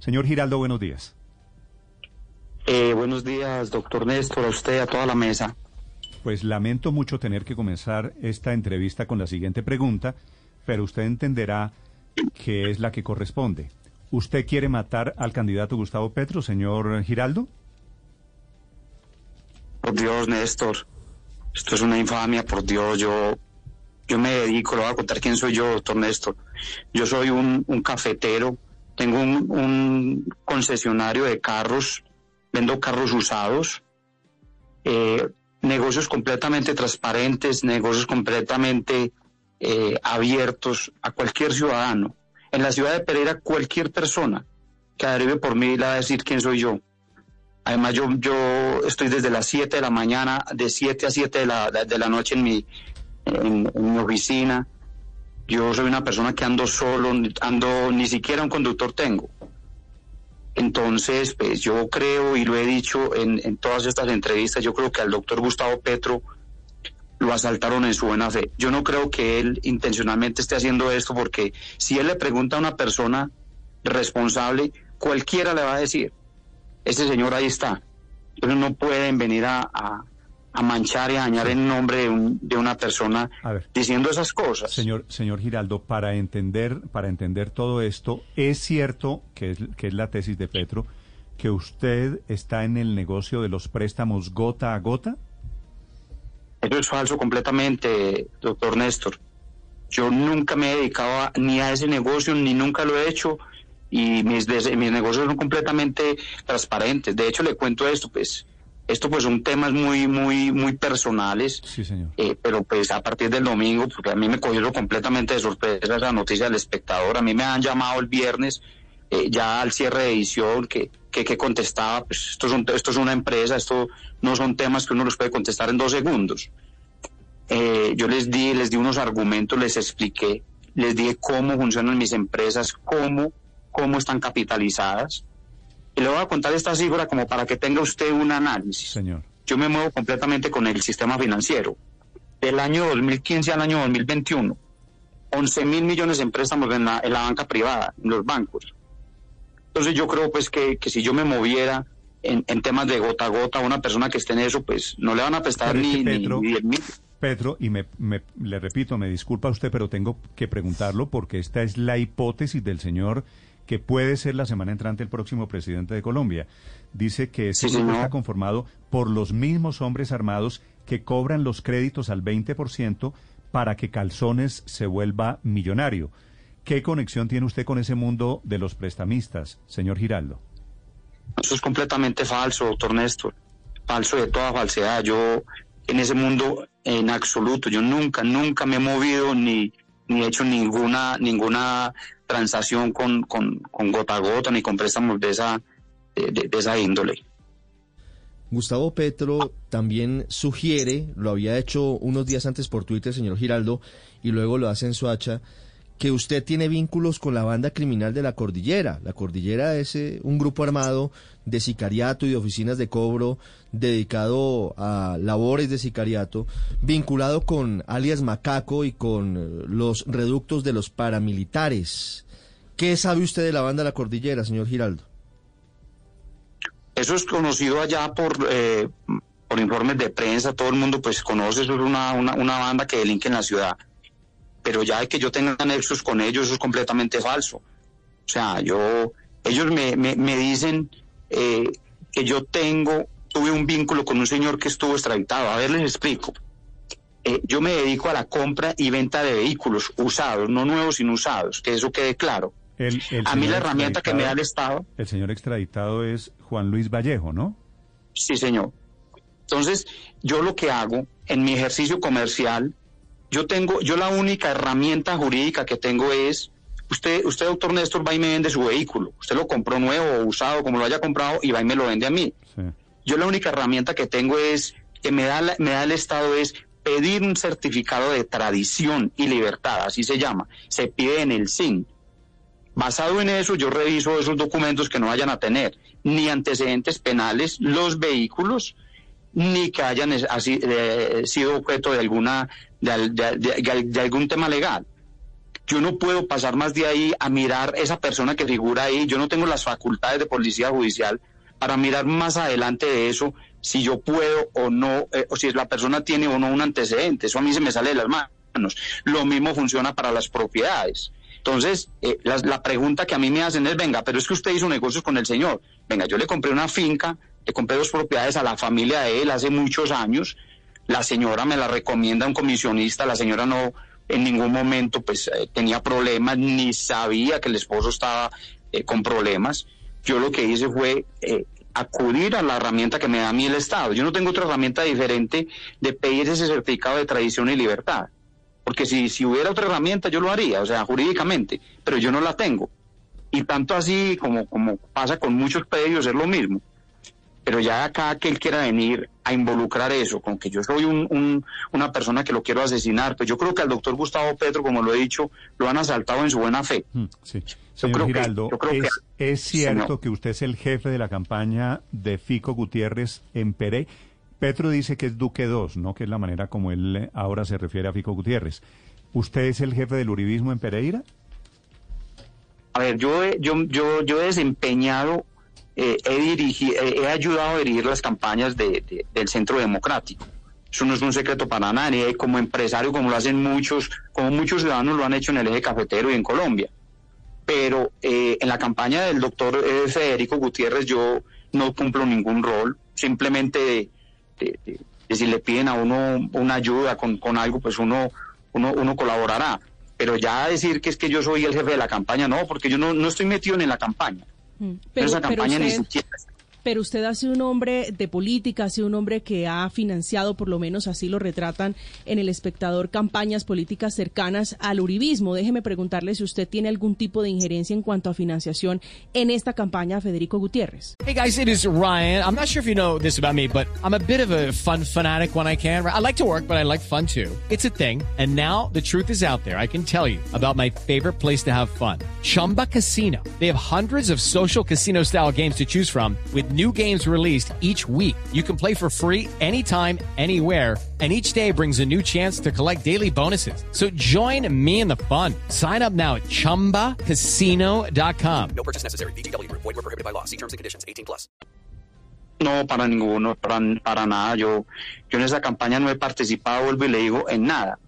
Señor Giraldo, buenos días. Eh, buenos días, doctor Néstor, a usted, a toda la mesa. Pues lamento mucho tener que comenzar esta entrevista con la siguiente pregunta, pero usted entenderá que es la que corresponde. ¿Usted quiere matar al candidato Gustavo Petro, señor Giraldo? Por Dios, Néstor, esto es una infamia, por Dios, yo, yo me dedico, le voy a contar quién soy yo, doctor Néstor. Yo soy un, un cafetero, tengo un, concesionario de carros, vendo carros usados, eh, negocios completamente transparentes, negocios completamente eh, abiertos a cualquier ciudadano. En la ciudad de Pereira, cualquier persona que arribe por mí le va a decir quién soy yo. Además, yo, yo estoy desde las 7 de la mañana, de 7 a 7 de la, de la noche en mi, en mi oficina. Yo soy una persona que ando solo, ando, ni siquiera un conductor tengo. Entonces, pues yo creo, y lo he dicho en, todas estas entrevistas, yo creo que al doctor Gustavo Petro lo asaltaron en su buena fe. Yo no creo que él intencionalmente esté haciendo esto porque si él le pregunta a una persona responsable, cualquiera le va a decir, ese señor ahí está. Pero no pueden venir a, a manchar y a dañar el nombre de, un, de una persona ver. diciendo esas cosas. Señor, señor Giraldo, para entender, para entender todo esto, es cierto que es, que es la tesis de Petro, que usted está en el negocio de los préstamos gota a gota. Eso es falso completamente, doctor Néstor. Yo nunca me he dedicado a- ni a ese negocio, ni nunca lo he hecho, y mis, mis negocios son completamente transparentes. De hecho, le cuento esto, pues, esto pues son temas muy, muy, muy personales, Sí, señor. eh, pero pues a partir del domingo, porque a mí me cogieron completamente de sorpresa esa noticia del espectador, a mí me han llamado el viernes eh, ya al cierre de edición que, que, que contestaba, pues esto es, un- esto es una empresa, esto no son temas que uno los puede contestar en dos segundos. Eh, yo les di, les di unos argumentos, les expliqué, les dije cómo funcionan mis empresas, cómo, cómo están capitalizadas. Y le voy a contar esta cifra como para que tenga usted un análisis Señor. yo me muevo completamente con el sistema financiero. Del año 2015 al año 2021, 11 mil millones en préstamos en la, en la banca privada, en los bancos. Entonces yo creo pues que, que si yo me moviera en, en temas de gota a gota a una persona que esté en eso, pues no le van a prestar ni, ni, Petro- ni 10 mil. Petro, y me, me- le repito, me disculpa usted, pero tengo que preguntarlo porque esta es la hipótesis del señor que puede ser la semana entrante el próximo presidente de Colombia. Dice que ese Sí, grupo está conformado por los mismos hombres armados que cobran los créditos al 20% para que Calzones se vuelva millonario. ¿Qué conexión tiene usted con ese mundo de los prestamistas, señor Giraldo? Eso es completamente falso, doctor Néstor. Falso de toda falsedad. Yo en ese mundo, en absoluto, yo nunca, nunca me he movido ni, ni he hecho ninguna, ninguna transacción con, con, con gota a gota ni con préstamos de esa, de, esa índole. Gustavo Petro también sugiere, lo había hecho unos días antes por Twitter, señor Giraldo, y luego lo hace en Soacha, que usted tiene vínculos con la banda criminal de la Cordillera. La Cordillera es eh, un grupo armado de sicariato y de oficinas de cobro dedicado a labores de sicariato, vinculado con alias Macaco y con eh, los reductos de los paramilitares. ¿Qué sabe usted de la banda de la Cordillera, señor Giraldo? Eso es conocido allá por, eh, por informes de prensa, todo el mundo pues conoce, eso es una, una, una banda que delinque en la ciudad. Pero ya de que yo tenga nexos con ellos, eso es completamente falso. O sea, yo, ellos me, me, me dicen eh, que yo tengo, tuve un vínculo con un señor que estuvo extraditado. A ver, les explico. Eh, yo me dedico a la compra y venta de vehículos usados, no nuevos, sino usados, que eso quede claro. El- el A mí la herramienta que me da el Estado El señor extraditado es Juan Luis Vallejo, ¿no? Sí, señor. Entonces, yo lo que hago en mi ejercicio comercial, yo tengo, yo la única herramienta jurídica que tengo es usted, usted, doctor Néstor, va y me vende su vehículo. Usted lo compró nuevo o usado, como lo haya comprado, y va y me lo vende a mí. Sí. Yo la única herramienta que tengo es, que me da, la- me da el Estado es pedir un certificado de tradición y libertad, así se llama. Se pide en el SIN. Basado en eso, yo reviso esos documentos que no vayan a tener ni antecedentes penales los vehículos, ni que hayan así, eh, sido objeto de alguna de, al- de- de- de algún tema legal. Yo no puedo pasar más de ahí a mirar esa persona que figura ahí. Yo no tengo las facultades de policía judicial para mirar más adelante de eso si yo puedo o no, eh, o si la persona tiene o no un antecedente. Eso a mí se me sale de las manos. Lo mismo funciona para las propiedades. Entonces, eh, la, la pregunta que a mí me hacen es, venga, pero es que usted hizo negocios con el señor. Venga, yo le compré una finca, compré dos propiedades a la familia de él hace muchos años. La señora me la recomienda un comisionista, la señora no en ningún momento pues eh, tenía problemas, ni sabía que el esposo estaba eh, con problemas. Yo lo que hice fue eh, acudir a la herramienta que me da a mí el Estado. Yo no tengo otra herramienta diferente de pedir ese certificado de tradición y libertad. Porque si, si hubiera otra herramienta yo lo haría, o sea, jurídicamente, pero yo no la tengo. Y tanto así como, como pasa con muchos pedidos es lo mismo. Pero ya acá que él quiera venir a involucrar eso, con que yo soy un, un- una persona que lo quiero asesinar, pues yo creo que al doctor Gustavo Petro, como lo he dicho, lo han asaltado en su buena fe. Sí. Yo Señor que- Giraldo, yo creo que- ¿es, cierto Señor. que usted es el jefe de la campaña de Fico Gutiérrez en Pere? Petro dice que es Duque 2, ¿no? Que es la manera como él eh, ahora se refiere a Fico Gutiérrez. ¿Usted es el jefe del uribismo en Pereira? A ver, yo yo, yo, yo he desempeñado, eh, he, eh, he ayudado a dirigir las campañas de- de- del Centro Democrático. Eso no es un secreto para nadie. Como empresario, como lo hacen muchos, como muchos ciudadanos lo han hecho en el eje cafetero y en Colombia. Pero eh, en la campaña del doctor eh, Federico Gutiérrez yo no cumplo ningún rol. Simplemente si le piden a uno una ayuda con, con algo, pues uno, uno, uno colaborará. Pero ya decir que es que yo soy el jefe de la campaña, no, porque yo no, no estoy metido en la campaña. Mm. Pero, esa pero campaña ni siquiera. Pero usted ha sido un hombre de política, ha sido un hombre que ha financiado, por lo menos así lo retratan en El Espectador, campañas políticas cercanas al uribismo. Déjeme preguntarle si usted tiene algún tipo de injerencia en cuanto a financiación en esta campaña, Federico Gutiérrez. Hey guys, it is Ryan. I'm not sure if you know this about me, but I'm a bit of a fun fanatic when I can. I like to work, but I like fun too. It's a thing. And now the truth is out there. I can tell you about my favorite place to have fun. Chumba Casino. They have hundreds of social casino style games to choose from with new games released each week. You can play for free anytime, anywhere. And each day brings a new chance to collect daily bonuses. So join me in the fun. Sign up now at chumbacasino.com. No purchase necessary. VGW Group. Void were prohibited by law. See terms and conditions. 18 plus. No, para ninguno, para, para nada. Yo, yo en esa campaña no he participado, vuelvo y le digo, en nada.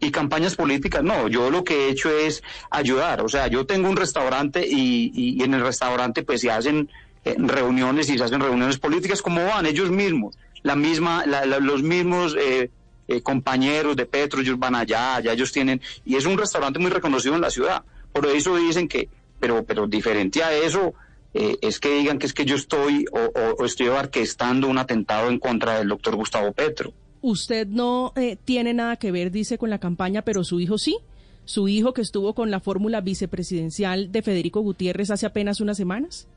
Y campañas políticas, no, yo lo que he hecho es ayudar. O sea, yo tengo un restaurante y, y- y en el restaurante pues se hacen reuniones y se hacen reuniones políticas como van ellos mismos. La misma, la- la- los mismos eh, eh, compañeros de Petro, ellos van allá, allá ellos tienen, y es un restaurante muy reconocido en la ciudad. Por eso dicen que, pero, pero diferente a eso, eh, es que digan que es que yo estoy o, o- o estoy orquestando un atentado en contra del doctor Gustavo Petro. Usted no eh, tiene nada que ver, dice, con la campaña, pero su hijo sí. Su hijo que estuvo con la fórmula vicepresidencial de Federico Gutiérrez hace apenas unas semanas.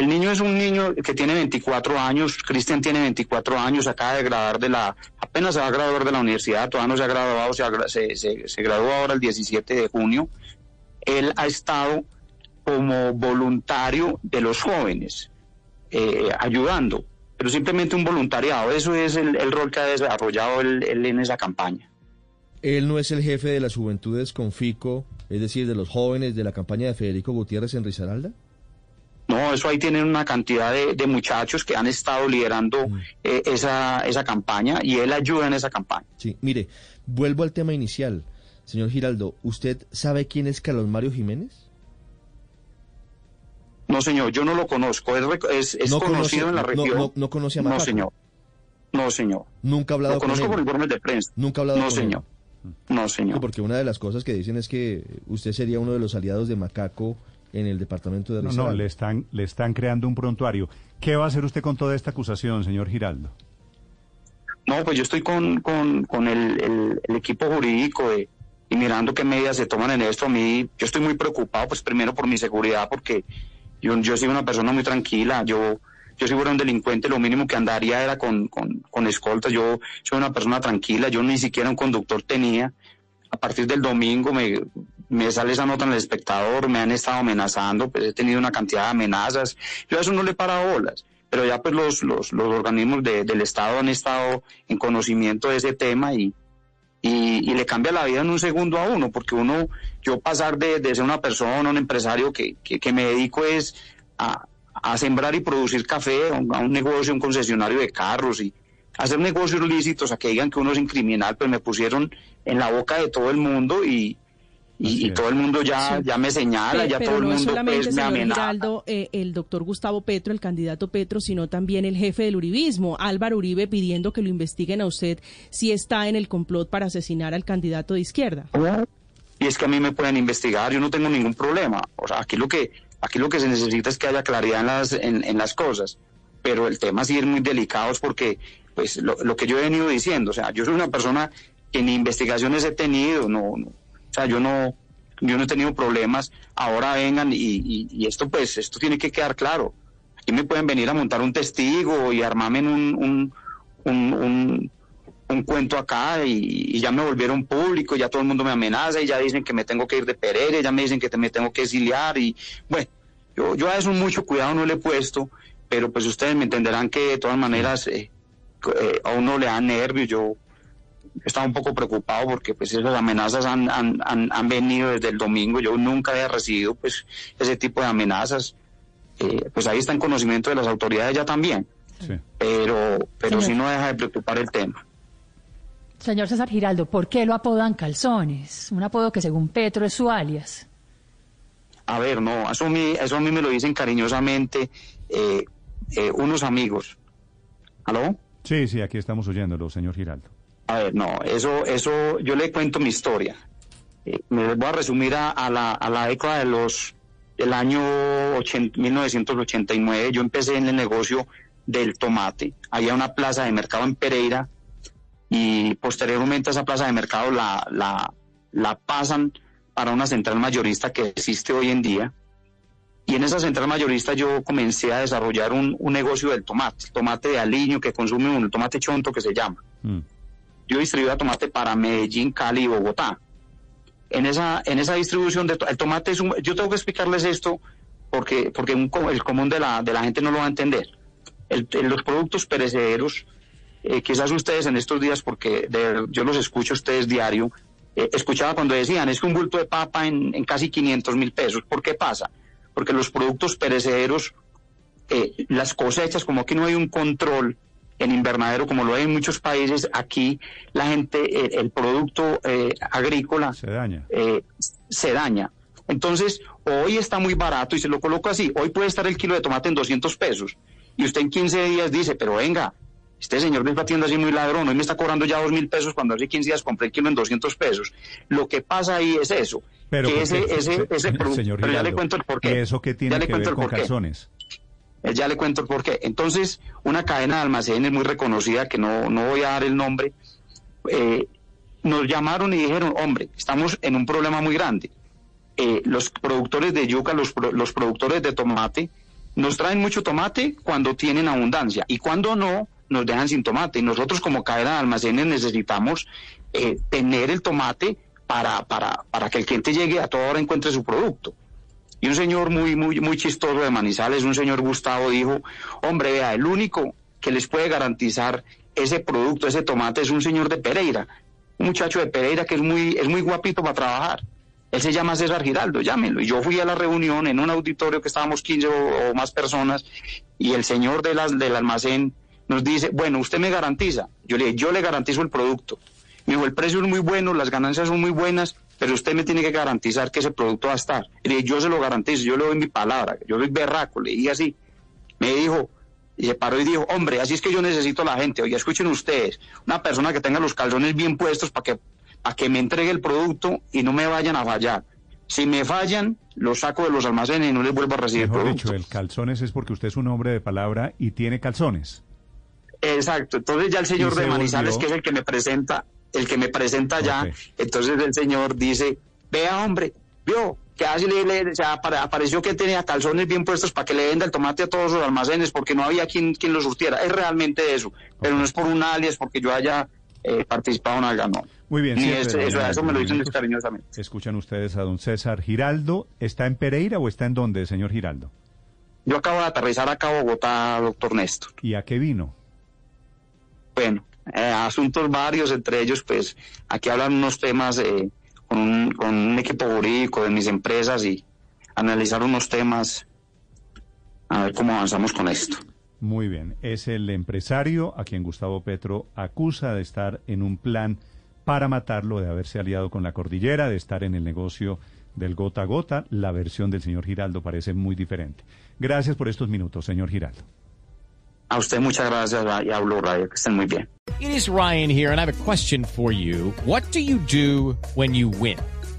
El niño es un niño que tiene 24 años, Cristian tiene 24 años, acaba de graduar de la, apenas se va a graduar de la universidad, todavía no se ha graduado, se, se, graduó ahora el 17 de junio. Él ha estado como voluntario de los jóvenes, eh, ayudando, pero simplemente un voluntariado, eso es el, el rol que ha desarrollado él, él en esa campaña. Él no es el jefe de las juventudes con FICO, es decir, de los jóvenes de la campaña de Federico Gutiérrez en Risaralda. No, eso ahí tienen una cantidad de, de muchachos que han estado liderando eh, esa, esa campaña y él ayuda en esa campaña. Sí, mire, vuelvo al tema inicial. Señor Giraldo, ¿usted sabe quién es Carlos Mario Jiménez? No, señor, yo no lo conozco. Es, rec- es, es No conocido conoce- en la no- región. no- no conoce a No, Macaco. señor. No, señor. Nunca ha hablado Lo con conozco él. por informes de prensa. Nunca ha hablado No, con él. señor. No, señor. Porque una de las cosas que dicen es que usted sería uno de los aliados de Macaco en el departamento de No, Risaralda. no, le están, le están creando un prontuario. ¿Qué va a hacer usted con toda esta acusación, señor Giraldo? No, pues yo estoy con, con, con el, el- el equipo jurídico de, y mirando qué medidas se toman en esto, a mí, yo estoy muy preocupado, pues primero por mi seguridad, porque yo, yo soy una persona muy tranquila, yo, yo si fuera un delincuente, lo mínimo que andaría era con, con, con escoltas, yo soy una persona tranquila, yo ni siquiera un conductor tenía, a partir del domingo me, me sale esa nota en el espectador, me han estado amenazando, pues he tenido una cantidad de amenazas, yo a eso no le paro bolas, pero ya pues los, los, los organismos de- del Estado han estado en conocimiento de ese tema y, y, y le cambia la vida en un segundo a uno, porque uno, yo pasar de, de ser una persona, un empresario que, que, que me dedico es a, a sembrar y producir café, a un, a un negocio, un concesionario de carros y hacer negocios lícitos, a que digan que uno es un criminal, pues me pusieron en la boca de todo el mundo y, y, y todo el mundo ya, Sí. ya me señala, ya pero todo el no mundo solamente, pues me señor amenaza. Giraldo, eh, el doctor Gustavo Petro, el candidato Petro, sino también el jefe del uribismo, Álvaro Uribe, pidiendo que lo investiguen a usted si está en el complot para asesinar al candidato de izquierda. y es que a mí me pueden investigar, yo no tengo ningún problema. O sea, aquí lo que, aquí lo que se necesita es que haya claridad en las, en, en las cosas. Pero el tema sí es muy delicado es porque, pues, lo, lo que yo he venido diciendo, o sea, yo soy una persona que ni investigaciones he tenido, no, no, o sea, yo no, yo no he tenido problemas, ahora vengan y, y, y esto, pues, esto tiene que quedar claro. Aquí me pueden venir a montar un testigo y armarme en un, un, un, un- un cuento acá y, y ya me volvieron público, ya todo el mundo me amenaza y ya dicen que me tengo que ir de Pereira, ya me dicen que te- me tengo que exiliar y bueno, yo, yo a eso mucho cuidado no le he puesto, pero pues ustedes me entenderán que de todas maneras eh, eh, a uno le da nervios, yo estaba un poco preocupado porque pues esas amenazas han, han, han, han venido desde el domingo, yo nunca había recibido pues ese tipo de amenazas, Eh, pues ahí está en conocimiento de las autoridades ya también, Sí. pero, pero Señor. sí no deja de preocupar el tema. Señor César Giraldo, ¿por qué lo apodan Calzones? Un apodo que según Petro es su alias. A ver, no, eso a mí, eso a mí me lo dicen cariñosamente eh, eh, unos amigos. ¿Aló? Sí, sí, aquí estamos oyéndolo, señor Giraldo. A ver, no, eso, eso, yo le cuento mi historia. Eh, me voy a resumir a, la, a la década de los, del año 80 1989. Yo empecé en el negocio del tomate. Había una plaza de mercado en Pereira y posteriormente esa plaza de mercado la, la, la pasan para una central mayorista que existe hoy en día. Y en esa central mayorista yo comencé a desarrollar un, un negocio del tomate, tomate de aliño que consume el tomate chonto que se llama Mm. Yo distribuía tomate para Medellín, Cali y Bogotá. En esa, en esa distribución de el tomate es un, yo tengo que explicarles esto porque, porque un el común de la, de la gente no lo va a entender. El- los productos perecederos, eh, quizás ustedes en estos días, porque de- yo los escucho a ustedes diario, eh, escuchaba cuando decían, es que un bulto de papa en, en casi 500 mil pesos. ¿Por qué pasa? Porque los productos perecederos eh, las cosechas, como aquí no hay un control en invernadero como lo hay en muchos países, aquí la gente, eh, el producto eh, agrícola Se daña. eh, se daña. Entonces, hoy está muy barato y se lo coloco así, hoy puede estar el kilo de tomate en 200 pesos y usted en 15 días dice, pero venga, este señor de esta tienda así muy ladrón, hoy me está cobrando ya dos mil pesos cuando hace 15 días compré el kilo en 200 pesos. Lo que pasa ahí es eso, Pero que ¿por ese, qué? ese, Se- ese producto, señor pero ya le cuento el porqué. ¿Eso Ya tiene le que ver con calzones? Eh, Ya le cuento el porqué. Entonces, una cadena de almacenes muy reconocida, que no, no voy a dar el nombre, eh, nos llamaron y dijeron, hombre, estamos en un problema muy grande. Eh, los productores de yuca, los, los productores de tomate, nos traen mucho tomate cuando tienen abundancia y cuando no, nos dejan sin tomate. Y nosotros como cadena de almacenes necesitamos tener el tomate para, para, para que el cliente llegue a toda hora encuentre su producto. Y un señor muy, muy, muy chistoso de Manizales, un señor Gustavo, dijo, hombre, vea, el único que les puede garantizar ese producto, ese tomate, es un señor de Pereira, un muchacho de Pereira que es muy, es muy guapito para trabajar. Él se llama César Giraldo, llámenlo. Y yo fui a la reunión en un auditorio que estábamos 15 o, más personas y el señor de del almacén nos dice, bueno, usted me garantiza. Yo le dije, yo le garantizo el producto. Me dijo, el precio es muy bueno, las ganancias son muy buenas, pero usted me tiene que garantizar que ese producto va a estar. Y le dije, yo se lo garantizo, yo le doy mi palabra, yo soy berraco, le dije así. Me dijo, y se paró y dijo, hombre, así es que yo necesito a la gente. Oye, escuchen ustedes, una persona que tenga los calzones bien puestos para que, para que me entregue el producto y no me vayan a fallar. Si me fallan, los saco de los almacenes y no les vuelvo a recibir Mejor producto. dicho, el calzones es porque usted es un hombre de palabra y tiene calzones. Exacto. Entonces ya el señor de Manizales, volvió- que es el que me presenta, el que me presenta allá. Entonces el señor dice, vea hombre, vio, que así le, le- o sea, apare- apareció que tenía calzones bien puestos para que le venda el tomate a todos los almacenes porque no había quien, quien lo surtiera. Es realmente eso, pero no es por un alias porque yo haya eh, participado en algo, no. Muy bien, Ni cierre eso, eso, eso me lo dicen cariñosamente. Escuchan ustedes a don César Giraldo. ¿Está en Pereira o está en dónde, señor Giraldo? Yo acabo de aterrizar acá a Bogotá, doctor Néstor. ¿Y a qué vino? Bueno, eh, asuntos varios, entre ellos, pues, aquí hablan unos temas eh, con, un, con un equipo jurídico de mis empresas y analizar unos temas, a ver cómo avanzamos con esto. Muy bien. Es el empresario a quien Gustavo Petro acusa de estar en un plan para matarlo, de haberse aliado con la cordillera, de estar en el negocio del gota a gota. La versión del señor Giraldo parece muy diferente. Gracias por estos minutos, señor Giraldo. A usted muchas gracias y a Blue Radio, que estén muy bien. It is Ryan here, and I have a question for you. What do you do when you win?